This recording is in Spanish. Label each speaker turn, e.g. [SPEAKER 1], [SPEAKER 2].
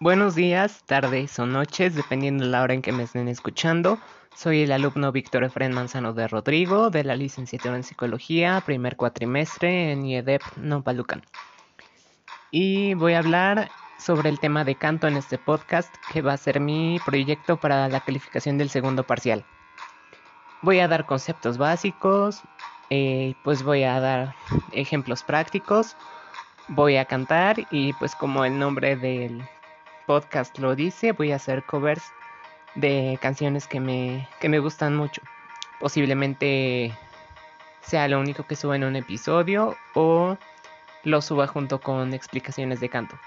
[SPEAKER 1] Buenos días, tardes o noches, dependiendo de la hora en que me estén escuchando. Soy el alumno Víctor Efren Manzano de Rodrigo, de la licenciatura en Psicología, primer cuatrimestre en IEDEP Nopalucan. Y voy a hablar sobre el tema de canto en este podcast, que va a ser mi proyecto para la calificación del segundo parcial. Voy a dar conceptos básicos, eh, pues voy a dar ejemplos prácticos, voy a cantar y pues como el nombre del podcast lo dice, voy a hacer covers de canciones que me, que me gustan mucho. Posiblemente sea lo único que suba en un episodio o lo suba junto con explicaciones de canto.